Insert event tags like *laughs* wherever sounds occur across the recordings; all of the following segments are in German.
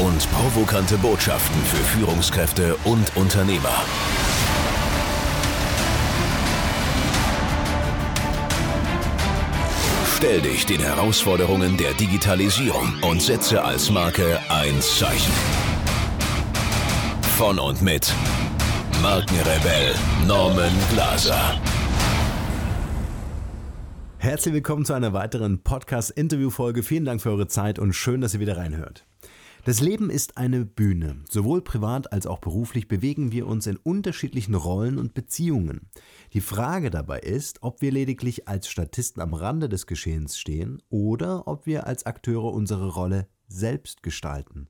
und provokante Botschaften für Führungskräfte und Unternehmer. Stell dich den Herausforderungen der Digitalisierung und setze als Marke ein Zeichen. Von und mit Markenrebell Norman Glaser. Herzlich willkommen zu einer weiteren Podcast-Interview-Folge. Vielen Dank für eure Zeit und schön, dass ihr wieder reinhört. Das Leben ist eine Bühne. Sowohl privat als auch beruflich bewegen wir uns in unterschiedlichen Rollen und Beziehungen. Die Frage dabei ist, ob wir lediglich als Statisten am Rande des Geschehens stehen oder ob wir als Akteure unsere Rolle selbst gestalten,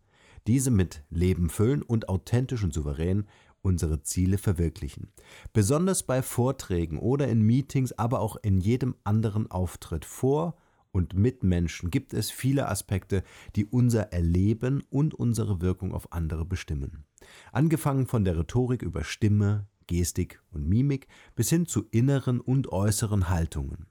diese mit Leben füllen und authentisch und souverän unsere Ziele verwirklichen. Besonders bei Vorträgen oder in Meetings, aber auch in jedem anderen Auftritt vor und mit Menschen gibt es viele Aspekte, die unser Erleben und unsere Wirkung auf andere bestimmen. Angefangen von der Rhetorik über Stimme, Gestik und Mimik bis hin zu inneren und äußeren Haltungen.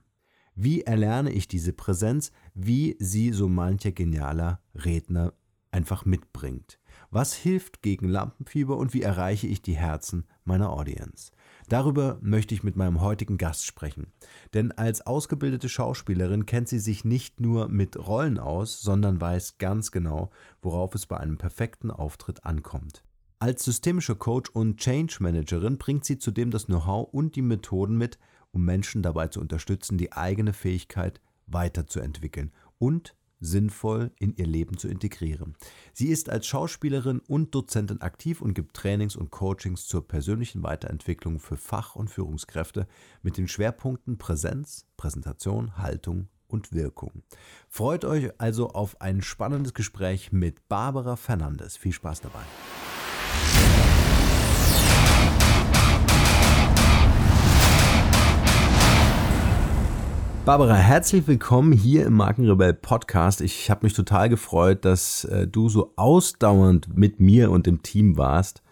Wie erlerne ich diese Präsenz, wie sie so mancher genialer Redner einfach mitbringt? Was hilft gegen Lampenfieber und wie erreiche ich die Herzen meiner Audience? Darüber möchte ich mit meinem heutigen Gast sprechen. Denn als ausgebildete Schauspielerin kennt sie sich nicht nur mit Rollen aus, sondern weiß ganz genau, worauf es bei einem perfekten Auftritt ankommt. Als systemische Coach und Change Managerin bringt sie zudem das Know-how und die Methoden mit, um Menschen dabei zu unterstützen, die eigene Fähigkeit weiterzuentwickeln und sinnvoll in ihr Leben zu integrieren. Sie ist als Schauspielerin und Dozentin aktiv und gibt Trainings und Coachings zur persönlichen Weiterentwicklung für Fach- und Führungskräfte mit den Schwerpunkten Präsenz, Präsentation, Haltung und Wirkung. Freut euch also auf ein spannendes Gespräch mit Barbara Fernandes. Viel Spaß dabei. Barbara, herzlich willkommen hier im Markenrebell Podcast. Ich habe mich total gefreut, dass äh, du so ausdauernd mit mir und dem Team warst,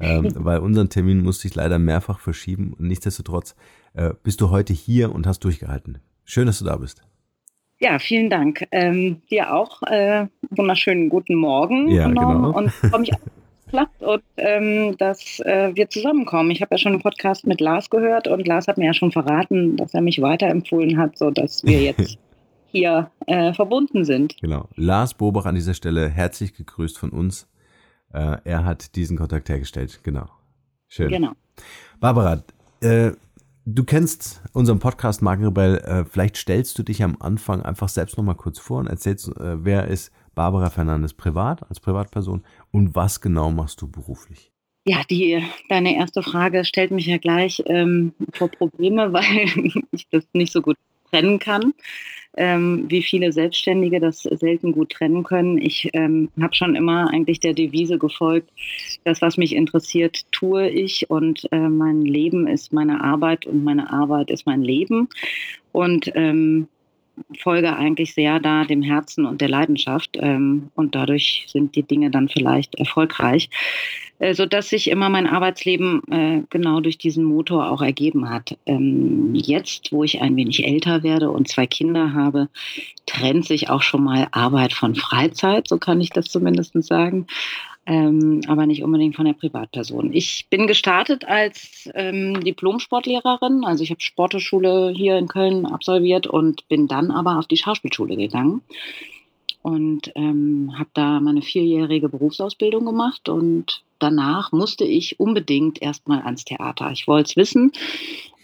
ähm, *laughs* weil unseren Termin musste ich leider mehrfach verschieben und nichtsdestotrotz äh, bist du heute hier und hast durchgehalten. Schön, dass du da bist. Ja, vielen Dank. Ähm, dir auch äh, wunderschönen guten Morgen. Ja, genau. Und freue mich klappt und ähm, dass äh, wir zusammenkommen. Ich habe ja schon einen Podcast mit Lars gehört und Lars hat mir ja schon verraten, dass er mich weiterempfohlen hat, sodass wir jetzt *laughs* hier äh, verbunden sind. Genau. Lars Bobach an dieser Stelle herzlich gegrüßt von uns. Äh, er hat diesen Kontakt hergestellt. Genau. Schön. Genau. Barbara, äh, du kennst unseren Podcast Markenrebell. Äh, vielleicht stellst du dich am Anfang einfach selbst nochmal kurz vor und erzählst, äh, wer ist Barbara Fernandes privat, als Privatperson und was genau machst du beruflich? Ja, die, deine erste Frage stellt mich ja gleich ähm, vor Probleme, *laughs* weil ich das nicht so gut trennen kann ähm, wie viele Selbstständige das selten gut trennen können. Ich ähm, habe schon immer eigentlich der Devise gefolgt, das, was mich interessiert, tue ich und äh, mein Leben ist meine Arbeit und meine Arbeit ist mein Leben. Und ähm, folge eigentlich sehr da dem Herzen und der Leidenschaft ähm, und dadurch sind die Dinge dann vielleicht erfolgreich, äh, so dass sich immer mein Arbeitsleben äh, genau durch diesen Motor auch ergeben hat. Ähm, jetzt, wo ich ein wenig älter werde und zwei Kinder habe, trennt sich auch schon mal Arbeit von Freizeit, so kann ich das zumindest sagen ähm, aber nicht unbedingt von der Privatperson. Ich bin gestartet als ähm, Diplom-Sportlehrerin, also ich habe Sporteschule hier in Köln absolviert und bin dann aber auf die Schauspielschule gegangen und ähm, habe da meine vierjährige Berufsausbildung gemacht und danach musste ich unbedingt erstmal ans Theater. Ich wollte es wissen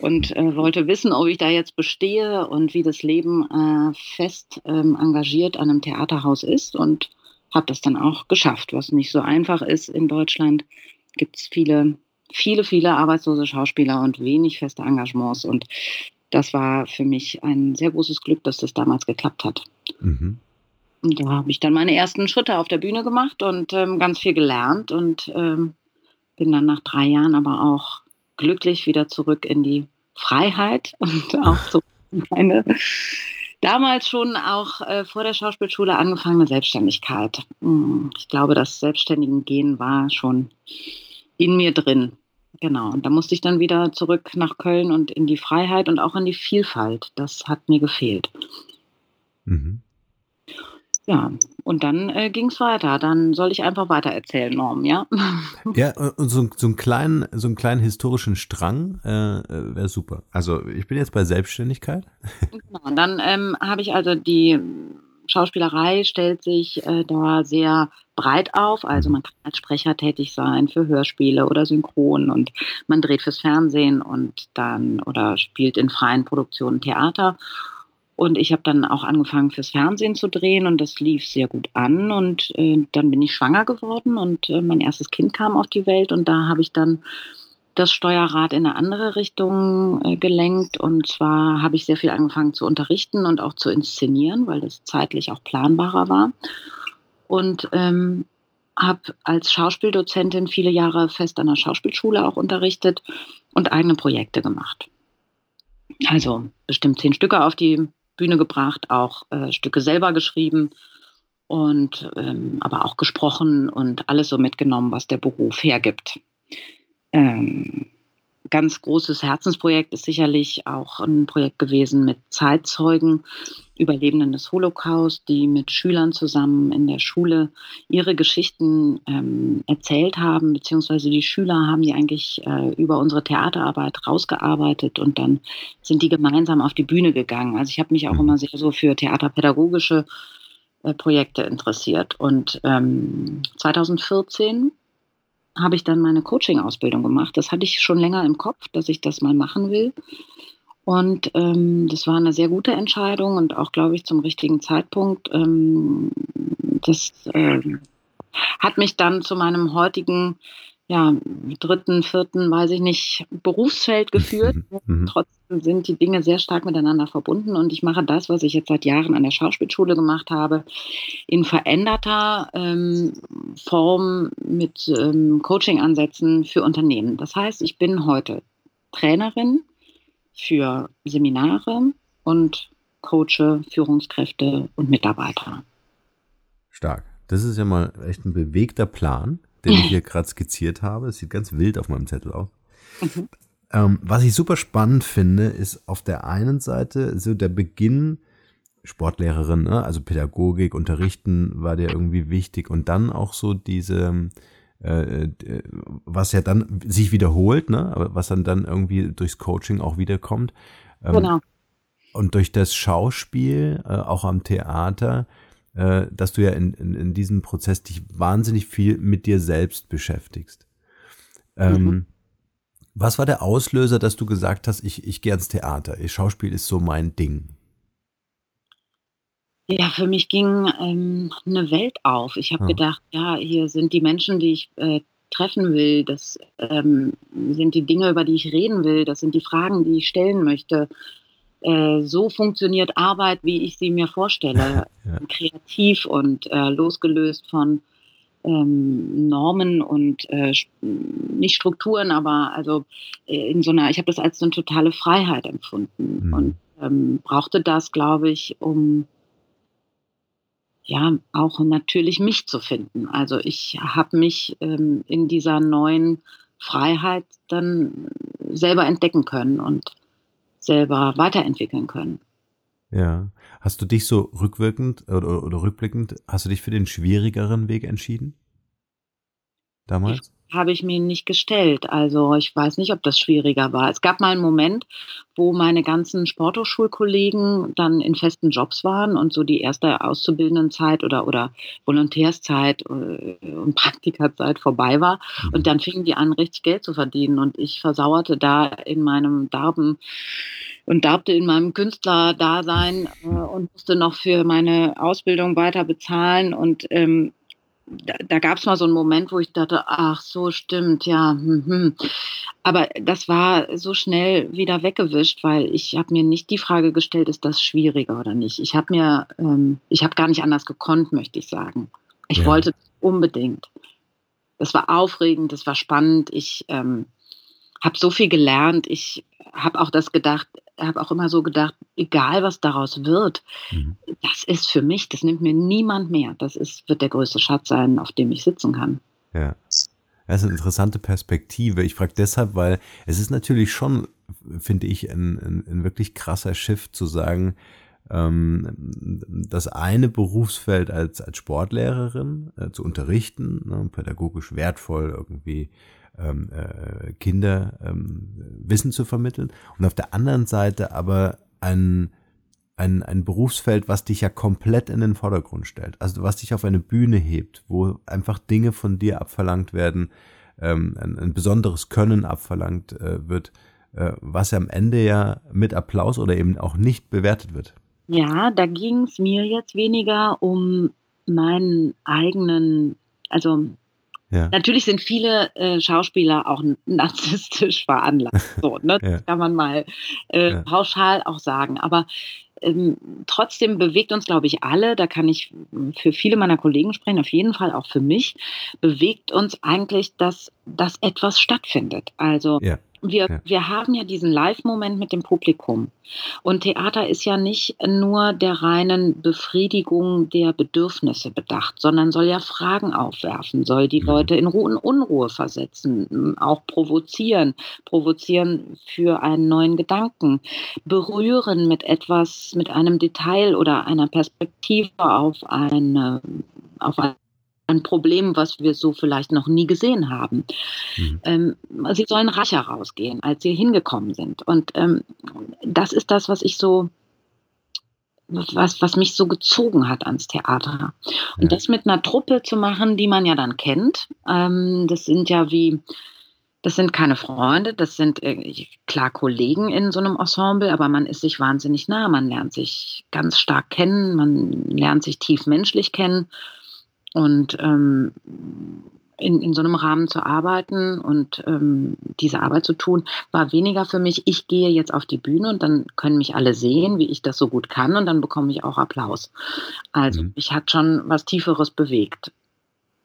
und äh, wollte wissen, ob ich da jetzt bestehe und wie das Leben äh, fest ähm, engagiert an einem Theaterhaus ist und habe das dann auch geschafft, was nicht so einfach ist. In Deutschland gibt es viele, viele, viele arbeitslose Schauspieler und wenig feste Engagements. Und das war für mich ein sehr großes Glück, dass das damals geklappt hat. Mhm. Und da habe ich dann meine ersten Schritte auf der Bühne gemacht und ähm, ganz viel gelernt und ähm, bin dann nach drei Jahren aber auch glücklich wieder zurück in die Freiheit *laughs* und auch so meine damals schon auch äh, vor der Schauspielschule angefangene Selbstständigkeit. Hm, ich glaube, das Selbstständigen-Gehen war schon in mir drin. Genau. Und da musste ich dann wieder zurück nach Köln und in die Freiheit und auch in die Vielfalt. Das hat mir gefehlt. Mhm. Ja, und dann äh, ging es weiter. Dann soll ich einfach weiter erzählen, Norm, ja? *laughs* Ja, und so, so, einen, kleinen, so einen kleinen historischen Strang äh, wäre super. Also ich bin jetzt bei Selbstständigkeit. *laughs* Genau, und dann ähm, habe ich also die Schauspielerei stellt sich äh, da sehr breit auf. Also man kann als Sprecher tätig sein für Hörspiele oder Synchron und man dreht fürs Fernsehen und dann oder spielt in freien Produktionen Theater. Und ich habe dann auch angefangen fürs Fernsehen zu drehen und das lief sehr gut an. Und äh, dann bin ich schwanger geworden und äh, mein erstes Kind kam auf die Welt und da habe ich dann das Steuerrad in eine andere Richtung äh, gelenkt. Und zwar habe ich sehr viel angefangen zu unterrichten und auch zu inszenieren, weil das zeitlich auch planbarer war. Und ähm, habe als Schauspieldozentin viele Jahre fest an der Schauspielschule auch unterrichtet und eigene Projekte gemacht. Also bestimmt zehn Stücke auf die Bühne gebracht, auch äh, Stücke selber geschrieben und ähm, aber auch gesprochen und alles so mitgenommen, was der Beruf hergibt. Ähm, ganz großes Herzensprojekt ist sicherlich auch ein Projekt gewesen mit Zeitzeugen, Überlebenden des Holocaust, die mit Schülern zusammen in der Schule ihre Geschichten ähm, erzählt haben, beziehungsweise die Schüler haben die eigentlich äh, über unsere Theaterarbeit rausgearbeitet und dann sind die gemeinsam auf die Bühne gegangen. Also ich habe mich auch immer sehr so für theaterpädagogische äh, Projekte interessiert. Und ähm, 2014 habe ich dann meine Coaching-Ausbildung gemacht. Das hatte ich schon länger im Kopf, dass ich das mal machen will. Und ähm, das war eine sehr gute Entscheidung und auch, glaube ich, zum richtigen Zeitpunkt. Ähm, das ähm, hat mich dann zu meinem heutigen, ja, dritten, vierten, weiß ich nicht, Berufsfeld geführt. Mhm. mhm. Trotzdem sind die Dinge sehr stark miteinander verbunden und ich mache das, was ich jetzt seit Jahren an der Schauspielschule gemacht habe, in veränderter ähm, Form mit ähm, Coaching-Ansätzen für Unternehmen. Das heißt, ich bin heute Trainerin für Seminare und coache Führungskräfte und Mitarbeiter. Stark. Das ist ja mal echt ein bewegter Plan, den ich *laughs* hier gerade skizziert habe. Es sieht ganz wild auf meinem Zettel aus. Mhm. Ähm, was ich super spannend finde, ist auf der einen Seite so der Beginn Sportlehrerin, ne? also Pädagogik, Unterrichten war dir irgendwie wichtig und dann auch so diese äh, äh, was ja dann sich wiederholt, ne? aber was dann, dann irgendwie durchs Coaching auch wiederkommt. Ähm, genau. Und durch das Schauspiel, äh, auch am Theater, äh, dass du ja in, in, in diesem Prozess dich wahnsinnig viel mit dir selbst beschäftigst. Ähm, mhm. Was war der Auslöser, dass du gesagt hast, ich, ich gehe ans Theater, Schauspiel ist so mein Ding? Ja, für mich ging ähm, eine Welt auf. Ich habe ja. gedacht, ja, hier sind die Menschen, die ich äh, treffen will, das ähm, sind die Dinge, über die ich reden will, das sind die Fragen, die ich stellen möchte. Äh, so funktioniert Arbeit, wie ich sie mir vorstelle. *laughs* ja. Kreativ und äh, losgelöst von ähm, Normen und äh, nicht Strukturen, aber also äh, in so einer, ich habe das als so eine totale Freiheit empfunden mhm. und ähm, brauchte das, glaube ich, um ja auch natürlich mich zu finden. Also ich habe mich ähm, in dieser neuen Freiheit dann selber entdecken können und selber weiterentwickeln können. Ja. Hast du dich so rückwirkend oder, oder rückblickend, hast du dich für den schwierigeren Weg entschieden? Damals? Habe ich mir nicht gestellt. Also ich weiß nicht, ob das schwieriger war. Es gab mal einen Moment, wo meine ganzen Sporthochschulkollegen dann in festen Jobs waren und so die erste Auszubildendenzeit oder, oder Volontärszeit äh, und Praktikerzeit vorbei war. Mhm. Und dann fingen die an, richtig Geld zu verdienen. Und ich versauerte da in meinem Darben und darbte in meinem Künstlerdasein äh, und musste noch für meine Ausbildung weiter bezahlen. Und ähm, da, da gab es mal so einen Moment, wo ich dachte, ach so stimmt, ja. Hm, hm. Aber das war so schnell wieder weggewischt, weil ich habe mir nicht die Frage gestellt, ist das schwieriger oder nicht. Ich habe mir, ähm, ich habe gar nicht anders gekonnt, möchte ich sagen. Ich ja. wollte unbedingt. Das war aufregend, das war spannend. Ich ähm, habe so viel gelernt. Ich habe auch das gedacht, habe auch immer so gedacht, egal was daraus wird, mhm. das ist für mich, das nimmt mir niemand mehr. Das ist, wird der größte Schatz sein, auf dem ich sitzen kann. Ja. Das ist eine interessante Perspektive. Ich frage deshalb, weil es ist natürlich schon, finde ich, ein, ein, ein wirklich krasser Schiff zu sagen, ähm, das eine Berufsfeld als, als Sportlehrerin äh, zu unterrichten, ne, pädagogisch wertvoll irgendwie ähm, äh, Kinder ähm, Wissen zu vermitteln und auf der anderen Seite aber ein, ein, ein Berufsfeld, was dich ja komplett in den Vordergrund stellt. Also was dich auf eine Bühne hebt, wo einfach Dinge von dir abverlangt werden, ähm, ein, ein besonderes Können abverlangt äh, wird, äh, was am Ende ja mit Applaus oder eben auch nicht bewertet wird. Ja, da ging es mir jetzt weniger um meinen eigenen, also ja. Natürlich sind viele äh, Schauspieler auch narzisstisch veranlagt. *laughs* So, ne? ja. Das kann man mal äh, ja. pauschal auch sagen. Aber ähm, trotzdem bewegt uns, glaube ich, alle, da kann ich für viele meiner Kollegen sprechen, auf jeden Fall auch für mich, bewegt uns eigentlich, dass, dass etwas stattfindet. Also ja wir, ja. wir haben ja diesen Live-Moment mit dem Publikum. Und Theater ist ja nicht nur der reinen Befriedigung der Bedürfnisse bedacht, sondern soll ja Fragen aufwerfen, soll die mhm. Leute in Ruhe und Unruhe versetzen, auch provozieren, provozieren für einen neuen Gedanken, berühren mit etwas, mit einem Detail oder einer Perspektive auf eine, auf eine ein Problem, was wir so vielleicht noch nie gesehen haben. Mhm. Ähm, sie sollen reicher rausgehen, als sie hingekommen sind. Und ähm, das ist das, was ich so, was, was mich so gezogen hat ans Theater. Und ja. das mit einer Truppe zu machen, die man ja dann kennt, ähm, das sind ja wie, das sind keine Freunde, das sind äh, klar Kollegen in so einem Ensemble, aber man ist sich wahnsinnig nah, man lernt sich ganz stark kennen, man lernt sich tief menschlich kennen. Und ähm, in, in so einem Rahmen zu arbeiten und ähm, diese Arbeit zu tun, war weniger für mich, ich gehe jetzt auf die Bühne und dann können mich alle sehen, wie ich das so gut kann und dann bekomme ich auch Applaus. Also mhm. mich hat schon was Tieferes bewegt.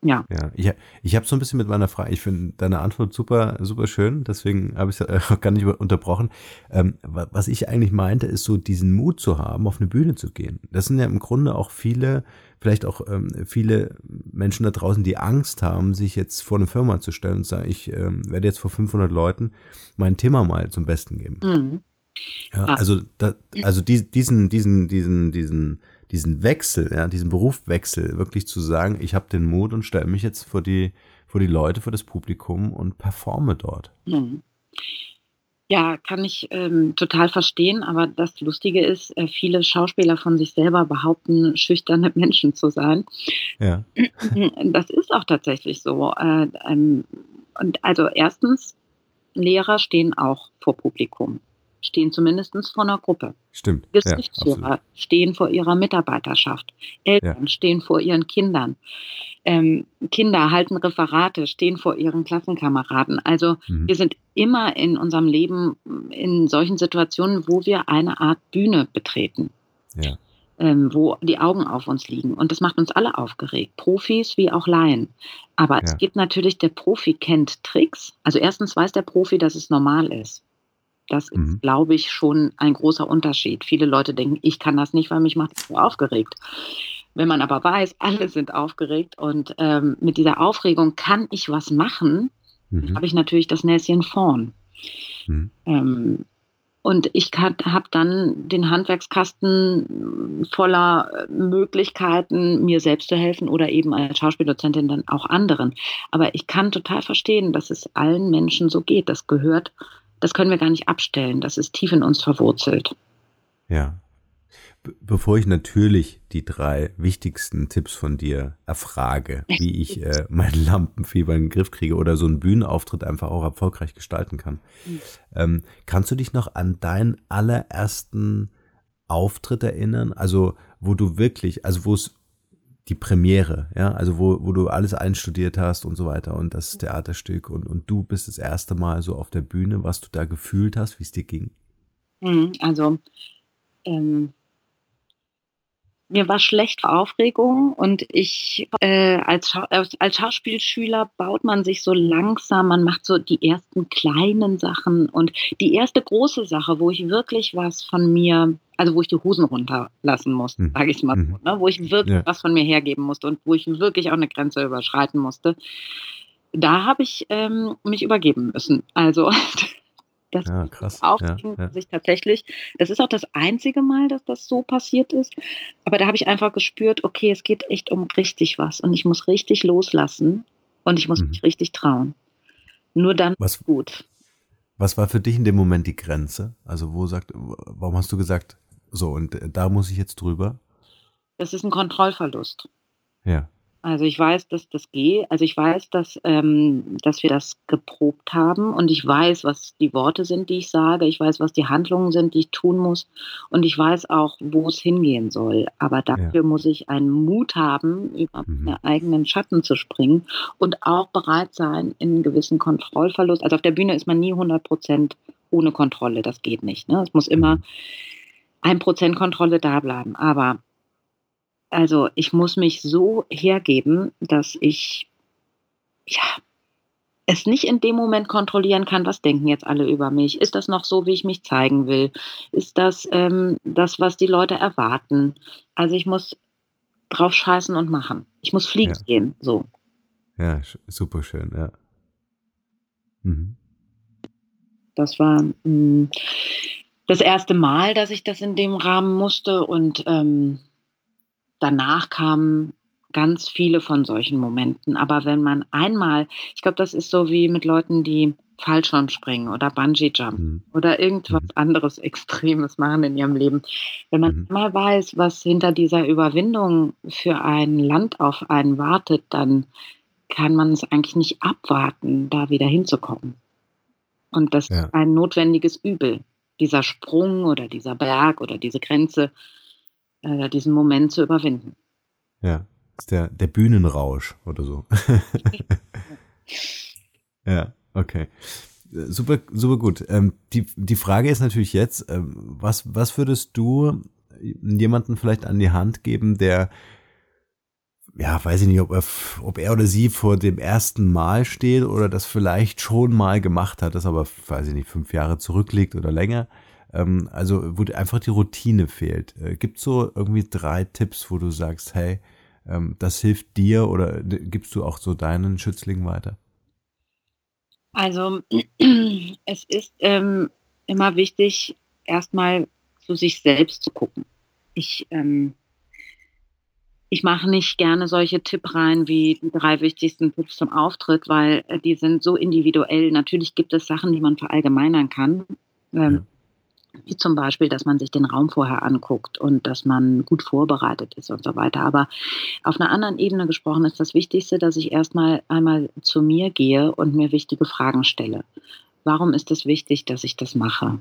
Ja. Ja, ich, ich habe so ein bisschen mit meiner Frage, ich finde deine Antwort super, super schön, deswegen habe ich es äh, *laughs* gar nicht unterbrochen. Ähm, was ich eigentlich meinte, ist so diesen Mut zu haben, auf eine Bühne zu gehen. Das sind ja im Grunde auch viele, vielleicht auch ähm, viele Menschen da draußen, die Angst haben, sich jetzt vor eine Firma zu stellen und sagen, ich ähm, werde jetzt vor 500 Leuten mein Thema mal zum Besten geben. Mhm. Ja, ah. also, da, also die, diesen, diesen, diesen, diesen, diesen Wechsel, ja, diesen Berufwechsel, wirklich zu sagen, ich habe den Mut und stelle mich jetzt vor die, vor die Leute, vor das Publikum und performe dort. Mhm. Ja, kann ich ähm, total verstehen, aber das Lustige ist, äh, viele Schauspieler von sich selber behaupten, schüchterne *laughs* Menschen zu sein. Ja. *clears throat* Das ist auch tatsächlich so. Äh, ähm, und also erstens, Lehrer stehen auch vor Publikum. Stehen zumindest vor einer Gruppe. Stimmt. Geschäftsführer ja, stehen vor ihrer Mitarbeiterschaft. Eltern ja. stehen vor ihren Kindern. Ähm, Kinder halten Referate, stehen vor ihren Klassenkameraden. Also mhm. wir sind immer in unserem Leben in solchen Situationen, wo wir eine Art Bühne betreten. Ja. Ähm, wo die Augen auf uns liegen. Und das macht uns alle aufgeregt, Profis wie auch Laien. Aber es gibt natürlich, der Profi kennt Tricks. Also erstens weiß der Profi, dass es normal ist. Das ist, mhm. glaube ich, schon ein großer Unterschied. Viele Leute denken, ich kann das nicht, weil mich macht es so aufgeregt. Wenn man aber weiß, *laughs* alle sind aufgeregt und ähm, mit dieser Aufregung kann ich was machen, mhm. habe ich natürlich das Näschen vorn. Mhm. Ähm, und ich habe dann den Handwerkskasten voller Möglichkeiten, mir selbst zu helfen oder eben als Schauspieldozentin dann auch anderen. Aber ich kann total verstehen, dass es allen Menschen so geht. Das gehört das können wir gar nicht abstellen. Das ist tief in uns verwurzelt. Ja. bevor ich natürlich die drei wichtigsten Tipps von dir erfrage, *laughs* wie ich äh, mein Lampenfieber in den Griff kriege oder so einen Bühnenauftritt einfach auch erfolgreich gestalten kann, mhm. ähm, kannst du dich noch an deinen allerersten Auftritt erinnern? Also, wo du wirklich, also wo es die Premiere, ja, also wo, wo du alles einstudiert hast und so weiter und das Theaterstück und, und du bist das erste Mal so auf der Bühne, was du da gefühlt hast, wie es dir ging? Mhm, also ähm, mir war schlecht vor Aufregung und ich äh, als, Scha als Schauspielschüler baut man sich so langsam, man macht so die ersten kleinen Sachen und die erste große Sache, wo ich wirklich was von mir, also wo ich die Hosen runterlassen musste, mhm. sage ich mal so, mhm. ne, wo ich wirklich ja. was von mir hergeben musste und wo ich wirklich auch eine Grenze überschreiten musste, da habe ich ähm, mich übergeben müssen. Also *laughs* Das ja, krass. Aufregen ja, ja. sich tatsächlich. Das ist auch das einzige Mal, dass das so passiert ist. Aber da habe ich einfach gespürt, okay, es geht echt um richtig was und ich muss richtig loslassen und ich muss mhm. mich richtig trauen. Nur dann was, gut. Was war für dich in dem Moment die Grenze? Also wo sagt, warum hast du gesagt, so und da muss ich jetzt drüber? Das ist ein Kontrollverlust. Ja. Also ich weiß, dass das geht. Also ich weiß, dass, ähm, dass wir das geprobt haben und ich weiß, was die Worte sind, die ich sage. Ich weiß, was die Handlungen sind, die ich tun muss. Und ich weiß auch, wo es hingehen soll. Aber dafür ja. muss ich einen Mut haben, über mhm. meine eigenen Schatten zu springen und auch bereit sein, in einen gewissen Kontrollverlust. Also auf der Bühne ist man nie 100 Prozent ohne Kontrolle. Das geht nicht. Ne? Es muss immer mhm. ein Prozent Kontrolle da bleiben. Aber also ich muss mich so hergeben, dass ich ja es nicht in dem Moment kontrollieren kann, was denken jetzt alle über mich. Ist das noch so, wie ich mich zeigen will? Ist das ähm, das, was die Leute erwarten? Also ich muss drauf scheißen und machen. Ich muss fliegen ja. gehen, so. Ja, super schön, ja. Mhm. Das war mh, hm, das erste Mal, dass ich das in dem Rahmen musste und ähm, danach kamen ganz viele von solchen Momenten. Aber wenn man einmal, ich glaube, das ist so wie mit Leuten, die Fallschirm springen oder Bungee Jump mhm. oder irgendwas mhm. anderes Extremes machen in ihrem Leben. Wenn man mhm. mal weiß, was hinter dieser Überwindung für ein Land auf einen wartet, dann kann man es eigentlich nicht abwarten, da wieder hinzukommen. Und das ja. ist ein notwendiges Übel. Dieser Sprung oder dieser Berg oder diese Grenze, äh, diesen Moment zu überwinden. Ja, ist der, der Bühnenrausch oder so. *laughs* ja, okay. Super, super gut. Ähm, die, die Frage ist natürlich jetzt, ähm, was, was würdest du jemanden vielleicht an die Hand geben, der ja, weiß ich nicht, ob er, ob er oder sie vor dem ersten Mal steht oder das vielleicht schon mal gemacht hat, das aber, weiß ich nicht, fünf Jahre zurückliegt oder länger. Ähm, also wo einfach die Routine fehlt. Äh, Gibt es so irgendwie drei Tipps, wo du sagst, hey, ähm, das hilft dir oder gibst du auch so deinen Schützlingen weiter? Also *clears throat* es ist ähm, immer wichtig, erstmal zu sich selbst zu gucken. Ich, ähm, ich mache nicht gerne solche Tippreihen wie die drei wichtigsten Tipps zum Auftritt, weil äh, die sind so individuell. Natürlich gibt es Sachen, die man verallgemeinern kann. Ähm. Wie zum Beispiel, dass man sich den Raum vorher anguckt und dass man gut vorbereitet ist und so weiter. Aber auf einer anderen Ebene gesprochen ist das Wichtigste, dass ich erstmal einmal zu mir gehe und mir wichtige Fragen stelle. Warum ist es wichtig, dass ich das mache?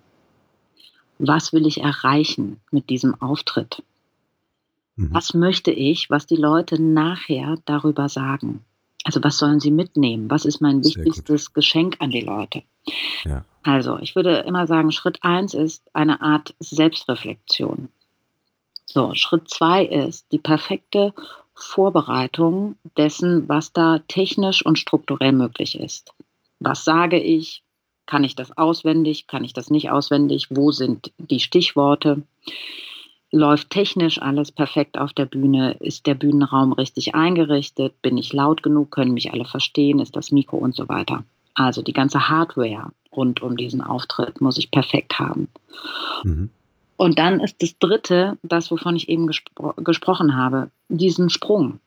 was will ich erreichen mit diesem Auftritt? Mhm. Was möchte ich, was die Leute nachher darüber sagen? Also was sollen sie mitnehmen? Was ist mein wichtigstes Geschenk an die Leute? Ja. Also ich würde immer sagen, Schritt eins ist eine Art Selbstreflexion. So, Schritt zwei ist die perfekte Vorbereitung dessen, was da technisch und strukturell möglich ist. Was sage ich? Kann ich das auswendig? Kann ich das nicht auswendig? Wo sind die Stichworte? Läuft technisch alles perfekt auf der Bühne? Ist der Bühnenraum richtig eingerichtet? Bin ich laut genug? Können mich alle verstehen? Ist das Mikro und so weiter? Also die ganze Hardware rund um diesen Auftritt muss ich perfekt haben. Mhm. Und dann ist das Dritte, das, wovon ich eben gespro gesprochen habe, diesen Sprung.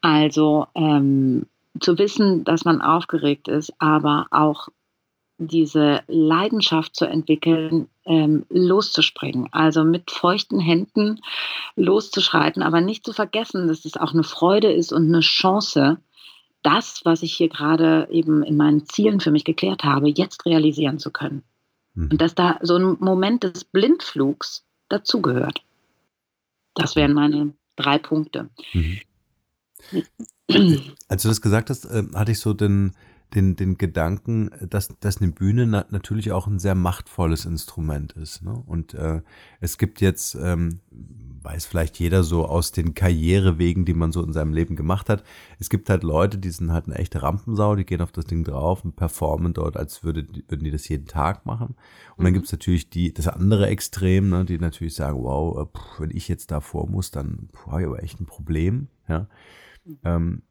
Also ähm, zu wissen, dass man aufgeregt ist, aber auch diese Leidenschaft zu entwickeln, ähm, loszuspringen. Also mit feuchten Händen loszuschreiten, aber nicht zu vergessen, dass es auch eine Freude ist und eine Chance, das, was ich hier gerade eben in meinen Zielen für mich geklärt habe, jetzt realisieren zu können. Mhm. Und dass da so ein Moment des Blindflugs dazugehört. Das wären meine drei Punkte. Mhm. *clears throat* Als du das gesagt hast, äh, hatte ich so den, den, den Gedanken, dass, dass eine Bühne na, natürlich auch ein sehr machtvolles Instrument ist. Ne? Und äh, es gibt jetzt, ähm, weiß vielleicht jeder so aus den Karrierewegen, die man so in seinem Leben gemacht hat. Es gibt halt Leute, die sind halt eine echte Rampensau, die gehen auf das Ding drauf und performen dort, als würde, würden die das jeden Tag machen. Und mhm. dann gibt's natürlich die, das andere Extrem, ne, die natürlich sagen, wow, äh, pff, wenn ich jetzt da vor muss, dann habe ich aber echt ein Problem. Ja. Mhm. Ähm,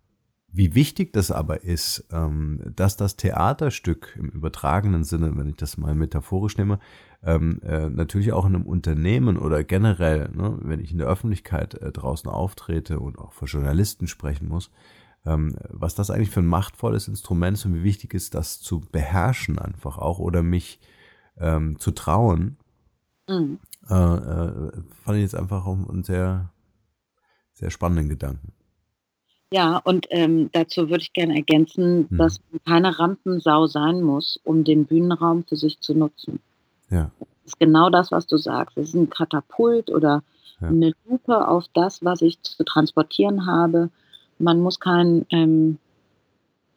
wie wichtig das aber ist, ähm, dass das Theaterstück im übertragenen Sinne, wenn ich das mal metaphorisch nehme, ähm, äh, natürlich auch in einem Unternehmen oder generell, ne, wenn ich in der Öffentlichkeit äh, draußen auftrete und auch vor Journalisten sprechen muss, ähm, was das eigentlich für ein machtvolles Instrument ist und wie wichtig ist, das zu beherrschen einfach auch oder mich zu trauen, mhm. äh, fand ich jetzt einfach auch einen sehr, sehr spannenden Gedanken. Ja, und ähm, dazu würde ich gerne ergänzen, mhm. dass man keine Rampensau sein muss, um den Bühnenraum für sich zu nutzen. Ja. Das ist genau das, was du sagst. Es ist ein Katapult oder ja. eine Lupe auf das, was ich zu transportieren habe. Man muss kein, ähm,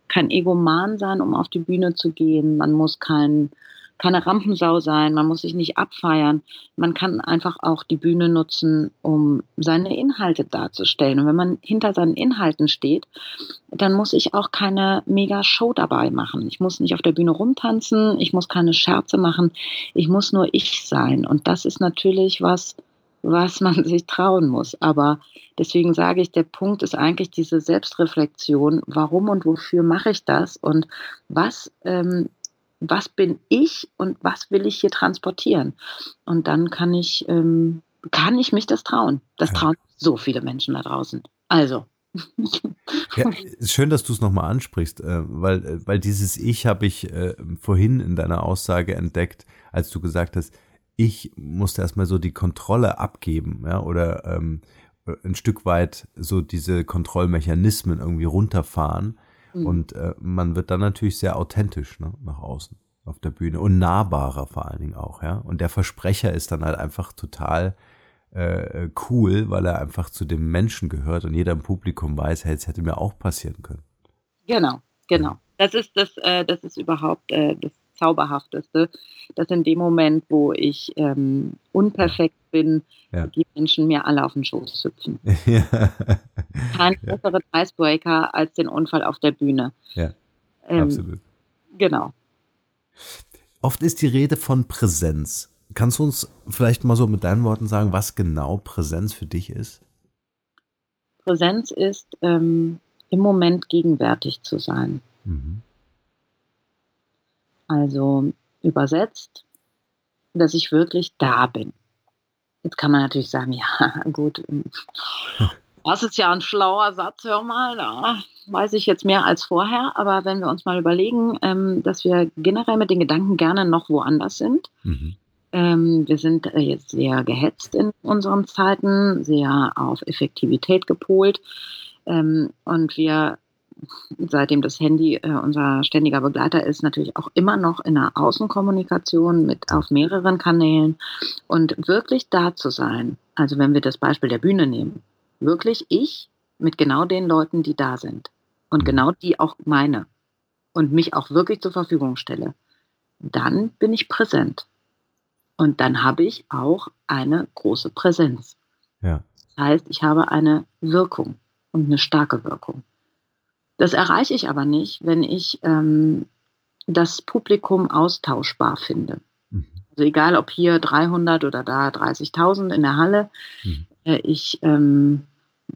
kein Egoman sein, um auf die Bühne zu gehen. Man muss kein keine Rampensau sein, man muss sich nicht abfeiern. Man kann einfach auch die Bühne nutzen, um seine Inhalte darzustellen. Und wenn man hinter seinen Inhalten steht, dann muss ich auch keine Mega-Show dabei machen. Ich muss nicht auf der Bühne rumtanzen, ich muss keine Scherze machen, ich muss nur ich sein. Und das ist natürlich was, was *laughs* man sich trauen muss. Aber deswegen sage ich, der Punkt ist eigentlich diese Selbstreflexion. Warum und wofür mache ich das? Und was ähm, was bin ich und was will ich hier transportieren? Und dann kann ich, ähm, kann ich mich das trauen. Das ja. trauen so viele Menschen da draußen. Also. Ja, *laughs* schön, dass du es nochmal ansprichst, äh, weil, äh, weil dieses Ich habe ich äh, vorhin in deiner Aussage entdeckt, als du gesagt hast, ich musste erstmal so die Kontrolle abgeben, ja, oder ähm, ein Stück weit so diese Kontrollmechanismen irgendwie runterfahren Mhm. Und äh, man wird dann natürlich sehr authentisch ne, nach außen auf der Bühne und nahbarer vor allen Dingen auch, ja. Und der Versprecher ist dann halt einfach total äh, cool, weil er einfach zu dem Menschen gehört und jeder im Publikum weiß, hey, es hätte mir auch passieren können. Genau, genau. Das ist das, äh, das ist überhaupt äh, das Zauberhafteste, dass in dem Moment, wo ich ähm, unperfekt bin, ja. die Menschen mir alle auf den Schoß hüpfen. *laughs* Ja. Kein besseren Icebreaker als den Unfall auf der Bühne. Ja, ähm, absolut. Genau. Oft ist die Rede von Präsenz. Kannst du uns vielleicht mal so mit deinen Worten sagen, was genau Präsenz für dich ist? Präsenz ist, ähm, im Moment gegenwärtig zu sein. Mhm. Also übersetzt, dass ich wirklich da bin. Jetzt kann man natürlich sagen, ja, *laughs* gut, das ist ja ein schlauer Satz, hör mal, da weiß ich jetzt mehr als vorher. Aber wenn wir uns mal überlegen, ähm, dass wir generell mit den Gedanken gerne noch woanders sind. Mhm. Ähm, wir sind äh, jetzt sehr gehetzt in unseren Zeiten, sehr auf Effektivität gepolt. Ähm, und wir seitdem das Handy äh, unser ständiger Begleiter ist, natürlich auch immer noch in der Außenkommunikation mit auf mehreren Kanälen und wirklich da zu sein. Also wenn wir das Beispiel der Bühne nehmen, wirklich ich mit genau den Leuten, die da sind und genau die auch meine und mich auch wirklich zur Verfügung stelle, dann bin ich präsent. Und dann habe ich auch eine große Präsenz. Ja. Das heißt, ich habe eine Wirkung und eine starke Wirkung. Das erreiche ich aber nicht, wenn ich ähm, das Publikum austauschbar finde. Mhm. Also egal, ob hier 300 oder da 30.000 in der Halle, mhm. äh, ich ähm,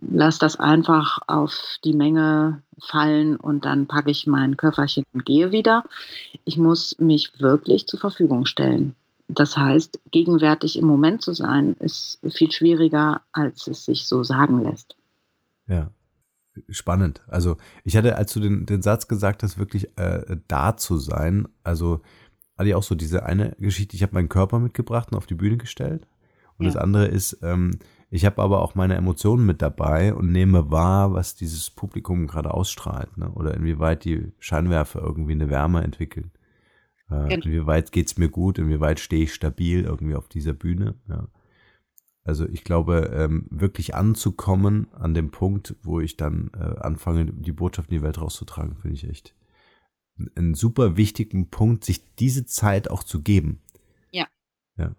lasse das einfach auf die Menge fallen und dann packe ich mein Köfferchen und gehe wieder. Ich muss mich wirklich zur Verfügung stellen. Das heißt, gegenwärtig im Moment zu sein, ist viel schwieriger, als es sich so sagen lässt. Ja, spannend. Also ich hatte, als du den, den Satz gesagt hast, wirklich äh, da zu sein, also hatte ich auch so diese eine Geschichte, ich habe meinen Körper mitgebracht und auf die Bühne gestellt. Und ja. das andere ist, ähm, ich habe aber auch meine Emotionen mit dabei und nehme wahr, was dieses Publikum gerade ausstrahlt, ne? oder inwieweit die Scheinwerfer irgendwie eine Wärme entwickeln. Äh, genau. Inwieweit geht's mir gut, inwieweit stehe ich stabil irgendwie auf dieser Bühne. Ja. Also ich glaube, ähm, wirklich anzukommen an dem Punkt, wo ich dann äh, anfange, die Botschaft in die Welt rauszutragen, finde ich echt einen super wichtigen Punkt, sich diese Zeit auch zu geben. Ja. Ja.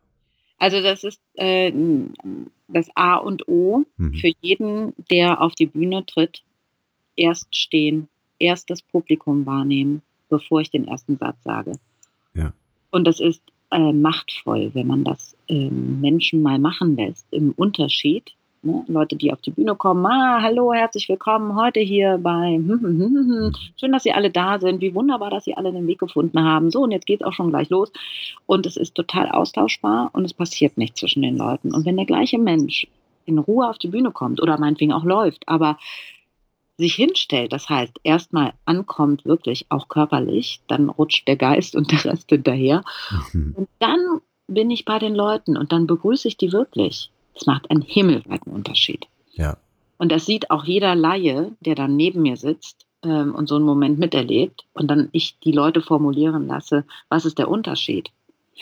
Also das ist äh, das A und O mhm. für jeden, der auf die Bühne tritt. Erst stehen, erst das Publikum wahrnehmen, bevor ich den ersten Satz sage. Ja. Und das ist äh, machtvoll, wenn man das äh, Menschen mal machen lässt. Im Unterschied Ne? Leute, die auf die Bühne kommen, ah, hallo, herzlich willkommen heute hier bei, hm, hm, hm, schön, dass Sie alle da sind, wie wunderbar, dass Sie alle den Weg gefunden haben. So, und jetzt geht es auch schon gleich los. Und es ist total austauschbar und es passiert nichts zwischen den Leuten. Und wenn der gleiche Mensch in Ruhe auf die Bühne kommt oder meinetwegen auch läuft, aber sich hinstellt, das heißt erstmal ankommt, wirklich auch körperlich, dann rutscht der Geist und der Rest hinterher. Mhm. Und dann bin ich bei den Leuten und dann begrüße ich die wirklich. Es macht einen himmelweiten Unterschied. Ja. Und das sieht auch jeder Laie, der dann neben mir sitzt ähm, und so einen Moment miterlebt und dann ich die Leute formulieren lasse, was ist der Unterschied?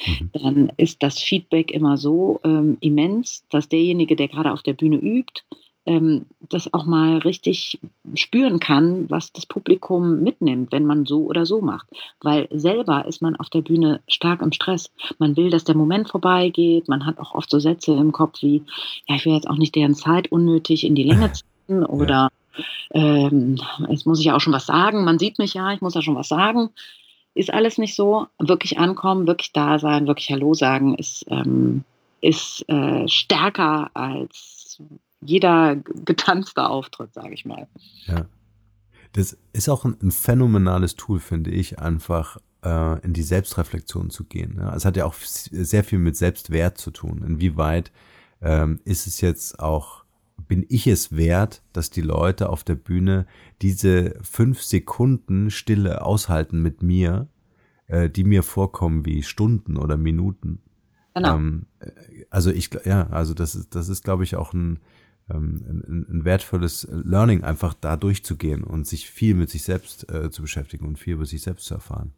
Mhm. Dann ist das Feedback immer so ähm, immens, dass derjenige, der gerade auf der Bühne übt, ähm, das auch mal richtig spüren kann, was das Publikum mitnimmt, wenn man so oder so macht. Weil selber ist man auf der Bühne stark im Stress. Man will, dass der Moment vorbeigeht. Man hat auch oft so Sätze im Kopf wie, ja, ich will jetzt auch nicht deren Zeit unnötig in die Länge *laughs* ziehen oder ähm, jetzt muss ich ja auch schon was sagen. Man sieht mich ja, ich muss ja schon was sagen. Ist alles nicht so. Wirklich ankommen, wirklich da sein, wirklich Hallo sagen, ist, ähm, ist äh, stärker als jeder getanzte Auftritt, sage ich mal. Ja. Das ist auch ein, ein phänomenales Tool, finde ich, einfach äh, in die Selbstreflexion zu gehen. Ja? Es hat ja auch sehr viel mit Selbstwert zu tun. Inwieweit ähm, ist es jetzt auch, bin ich es wert, dass die Leute auf der Bühne diese fünf Sekunden Stille aushalten mit mir, äh, die mir vorkommen wie Stunden oder Minuten? Genau. Ähm, äh, also ich, ja, also das ist, das ist, glaube ich, auch ein, ähm, ein, wertvolles Learning, einfach da durchzugehen und sich viel mit sich selbst äh, zu beschäftigen und viel über sich selbst zu erfahren.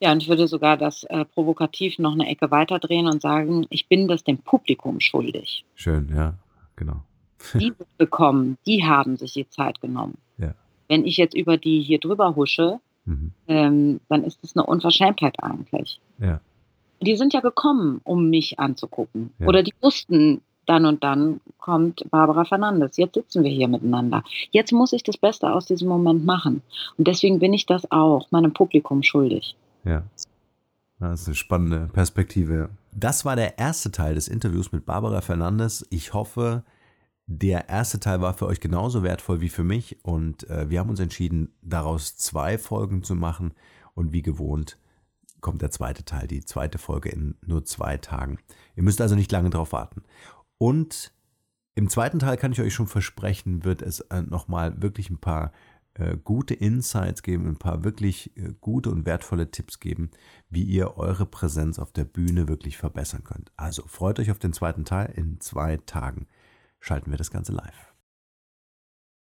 Ja, und ich würde sogar das äh, provokativ noch eine Ecke weiterdrehen und sagen, ich bin das dem Publikum schuldig. Schön, ja, genau. *laughs* die bekommen, die haben sich die Zeit genommen. Ja. Wenn ich jetzt über die hier drüber husche, mhm. ähm, dann ist das eine Unverschämtheit eigentlich. Ja. Die sind ja gekommen, um mich anzugucken. Ja. Oder die wussten, dann und dann kommt Barbara Fernandes. Jetzt sitzen wir hier miteinander. Jetzt muss ich das Beste aus diesem Moment machen. Und deswegen bin ich das auch meinem Publikum schuldig. Ja. Das ist eine spannende Perspektive. Das war der erste Teil des Interviews mit Barbara Fernandes. Ich hoffe, der erste Teil war für euch genauso wertvoll wie für mich und äh, wir haben uns entschieden, daraus zwei Folgen zu machen und wie gewohnt kommt der zweite Teil, die zweite Folge in nur zwei Tagen. Ihr müsst also nicht lange drauf warten. Und im zweiten Teil kann ich euch schon versprechen, wird es äh, nochmal wirklich ein paar äh, gute Insights geben, ein paar wirklich äh, gute und wertvolle Tipps geben, wie ihr eure Präsenz auf der Bühne wirklich verbessern könnt. Also freut euch auf den zweiten Teil. In zwei Tagen schalten wir das Ganze live.